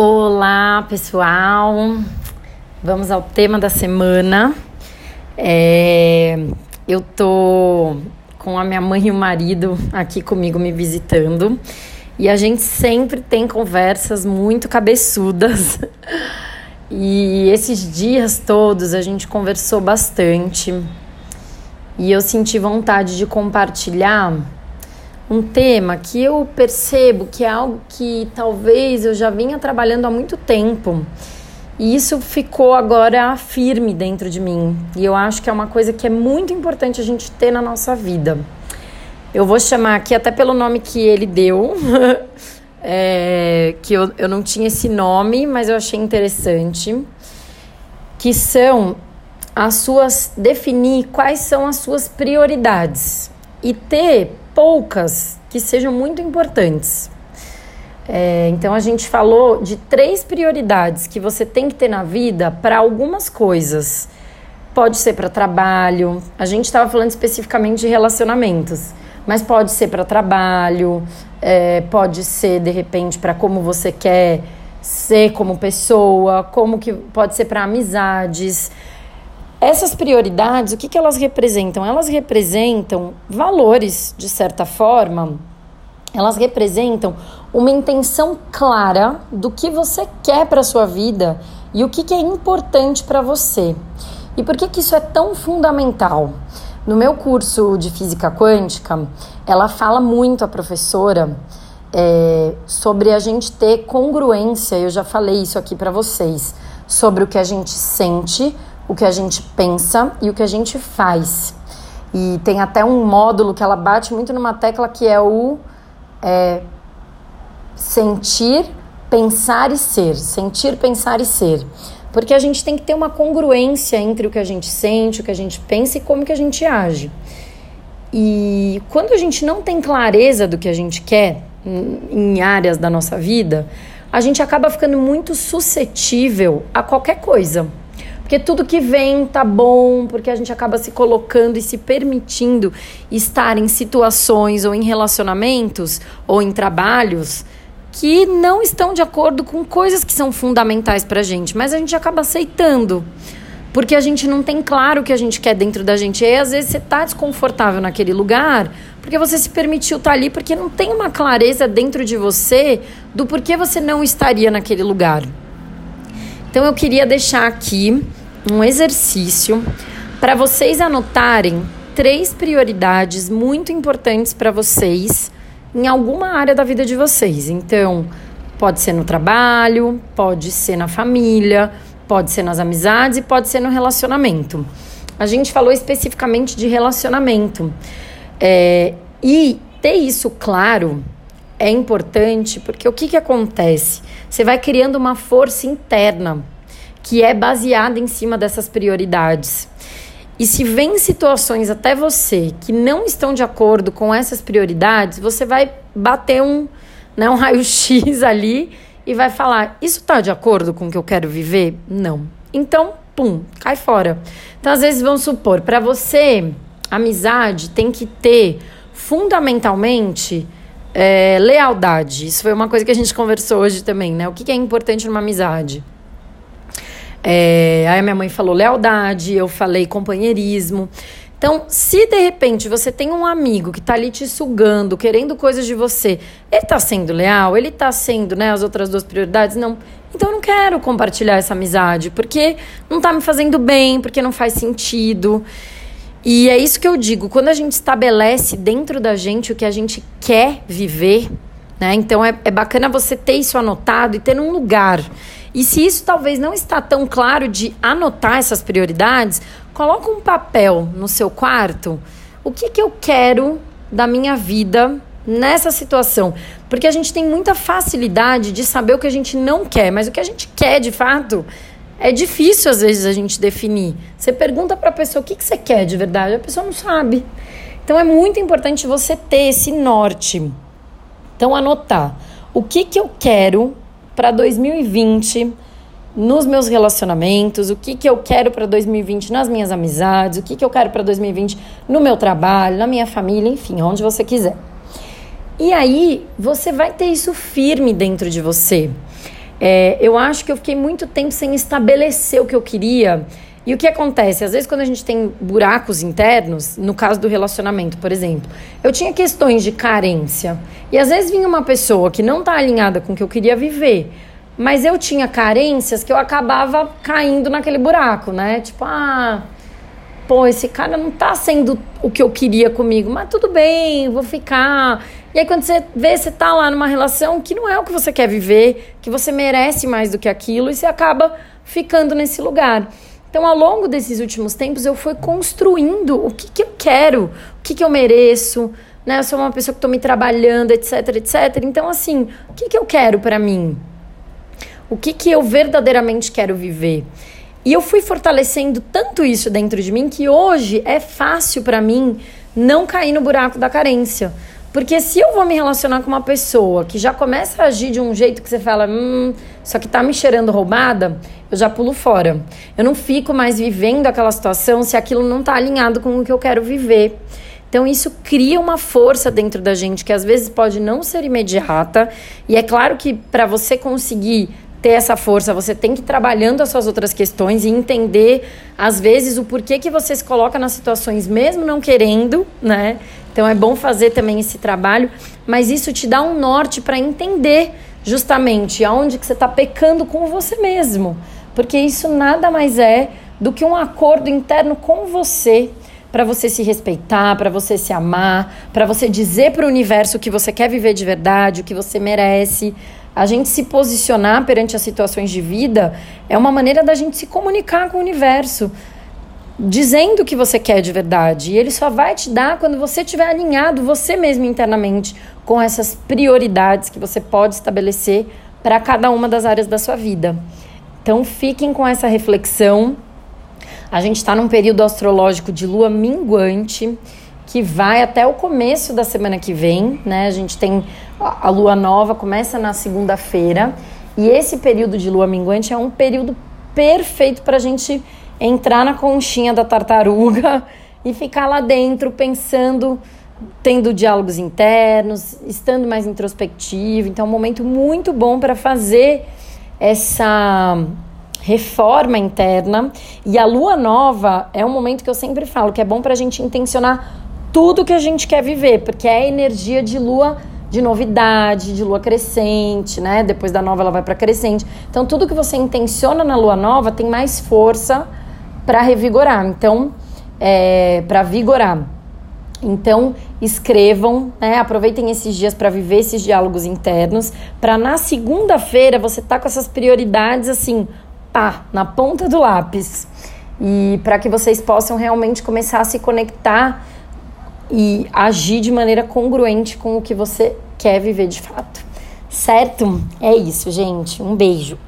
Olá, pessoal. Vamos ao tema da semana. É, eu tô com a minha mãe e o marido aqui comigo me visitando e a gente sempre tem conversas muito cabeçudas. E esses dias todos a gente conversou bastante e eu senti vontade de compartilhar um tema que eu percebo que é algo que talvez eu já vinha trabalhando há muito tempo. E isso ficou agora firme dentro de mim. E eu acho que é uma coisa que é muito importante a gente ter na nossa vida. Eu vou chamar aqui até pelo nome que ele deu, é, que eu, eu não tinha esse nome, mas eu achei interessante. Que são as suas. definir quais são as suas prioridades e ter poucas que sejam muito importantes. É, então a gente falou de três prioridades que você tem que ter na vida para algumas coisas. Pode ser para trabalho, a gente estava falando especificamente de relacionamentos, mas pode ser para trabalho, é, pode ser de repente para como você quer ser como pessoa, como que pode ser para amizades. Essas prioridades, o que, que elas representam? Elas representam valores, de certa forma, elas representam uma intenção clara do que você quer para a sua vida e o que, que é importante para você. E por que, que isso é tão fundamental? No meu curso de física quântica, ela fala muito, a professora, é, sobre a gente ter congruência. Eu já falei isso aqui para vocês, sobre o que a gente sente o que a gente pensa e o que a gente faz. E tem até um módulo que ela bate muito numa tecla que é o é, sentir, pensar e ser. Sentir, pensar e ser. Porque a gente tem que ter uma congruência entre o que a gente sente, o que a gente pensa e como que a gente age. E quando a gente não tem clareza do que a gente quer em áreas da nossa vida, a gente acaba ficando muito suscetível a qualquer coisa. Porque tudo que vem tá bom, porque a gente acaba se colocando e se permitindo estar em situações ou em relacionamentos ou em trabalhos que não estão de acordo com coisas que são fundamentais pra gente, mas a gente acaba aceitando. Porque a gente não tem claro o que a gente quer dentro da gente. E aí, às vezes, você tá desconfortável naquele lugar porque você se permitiu estar tá ali, porque não tem uma clareza dentro de você do porquê você não estaria naquele lugar. Então, eu queria deixar aqui um exercício para vocês anotarem três prioridades muito importantes para vocês em alguma área da vida de vocês. Então, pode ser no trabalho, pode ser na família, pode ser nas amizades e pode ser no relacionamento. A gente falou especificamente de relacionamento. É, e ter isso claro é importante porque o que, que acontece? Você vai criando uma força interna que é baseada em cima dessas prioridades. E se vem situações até você que não estão de acordo com essas prioridades, você vai bater um, né, um raio-x ali e vai falar: Isso está de acordo com o que eu quero viver? Não. Então, pum, cai fora. Então, às vezes, vamos supor, para você, amizade tem que ter fundamentalmente é, lealdade. Isso foi uma coisa que a gente conversou hoje também, né? O que, é importante numa amizade? É, aí minha mãe falou lealdade, eu falei companheirismo. Então, se de repente você tem um amigo que tá ali te sugando, querendo coisas de você, ele tá sendo leal, ele tá sendo, né, as outras duas prioridades? Não. Então eu não quero compartilhar essa amizade, porque não tá me fazendo bem, porque não faz sentido. E é isso que eu digo, quando a gente estabelece dentro da gente o que a gente quer viver, né? Então é, é bacana você ter isso anotado e ter num lugar. E se isso talvez não está tão claro de anotar essas prioridades, coloca um papel no seu quarto. O que, que eu quero da minha vida nessa situação? Porque a gente tem muita facilidade de saber o que a gente não quer, mas o que a gente quer de fato é difícil às vezes a gente definir. Você pergunta para a pessoa o que, que você quer de verdade, a pessoa não sabe. Então é muito importante você ter esse norte. Então anotar o que, que eu quero para 2020 nos meus relacionamentos, o que, que eu quero para 2020 nas minhas amizades, o que, que eu quero para 2020 no meu trabalho, na minha família, enfim, onde você quiser. E aí você vai ter isso firme dentro de você. É, eu acho que eu fiquei muito tempo sem estabelecer o que eu queria. E o que acontece? Às vezes, quando a gente tem buracos internos, no caso do relacionamento, por exemplo, eu tinha questões de carência. E às vezes vinha uma pessoa que não está alinhada com o que eu queria viver, mas eu tinha carências que eu acabava caindo naquele buraco, né? Tipo, ah, pô, esse cara não tá sendo o que eu queria comigo, mas tudo bem, vou ficar. E aí quando você vê, você tá lá numa relação que não é o que você quer viver, que você merece mais do que aquilo, e você acaba ficando nesse lugar. Então, ao longo desses últimos tempos, eu fui construindo o que, que eu quero, o que, que eu mereço, né? Eu sou uma pessoa que estou me trabalhando, etc, etc. Então, assim, o que, que eu quero para mim? O que, que eu verdadeiramente quero viver? E eu fui fortalecendo tanto isso dentro de mim que hoje é fácil para mim não cair no buraco da carência. Porque se eu vou me relacionar com uma pessoa que já começa a agir de um jeito que você fala, hum, só que tá me cheirando roubada, eu já pulo fora. Eu não fico mais vivendo aquela situação se aquilo não tá alinhado com o que eu quero viver. Então isso cria uma força dentro da gente que às vezes pode não ser imediata, e é claro que para você conseguir ter essa força, você tem que ir trabalhando as suas outras questões e entender, às vezes, o porquê que você se coloca nas situações mesmo não querendo, né? Então é bom fazer também esse trabalho, mas isso te dá um norte para entender justamente aonde que você está pecando com você mesmo. Porque isso nada mais é do que um acordo interno com você para você se respeitar, para você se amar, para você dizer para o universo o que você quer viver de verdade, o que você merece. A gente se posicionar perante as situações de vida é uma maneira da gente se comunicar com o universo, dizendo o que você quer de verdade. E ele só vai te dar quando você estiver alinhado você mesmo internamente com essas prioridades que você pode estabelecer para cada uma das áreas da sua vida. Então fiquem com essa reflexão. A gente está num período astrológico de lua minguante que vai até o começo da semana que vem, né? A gente tem a lua nova, começa na segunda-feira, e esse período de lua minguante é um período perfeito para a gente entrar na conchinha da tartaruga e ficar lá dentro pensando, tendo diálogos internos, estando mais introspectivo. Então, é um momento muito bom para fazer essa reforma interna. E a lua nova é um momento que eu sempre falo que é bom para a gente intencionar tudo que a gente quer viver, porque é energia de lua de novidade, de lua crescente, né? Depois da nova ela vai para crescente. Então tudo que você intenciona na lua nova tem mais força para revigorar. Então, é, para vigorar. Então, escrevam, né? aproveitem esses dias para viver esses diálogos internos, para na segunda-feira você tá com essas prioridades assim, pá, na ponta do lápis. E para que vocês possam realmente começar a se conectar e agir de maneira congruente com o que você quer viver de fato. Certo? É isso, gente. Um beijo.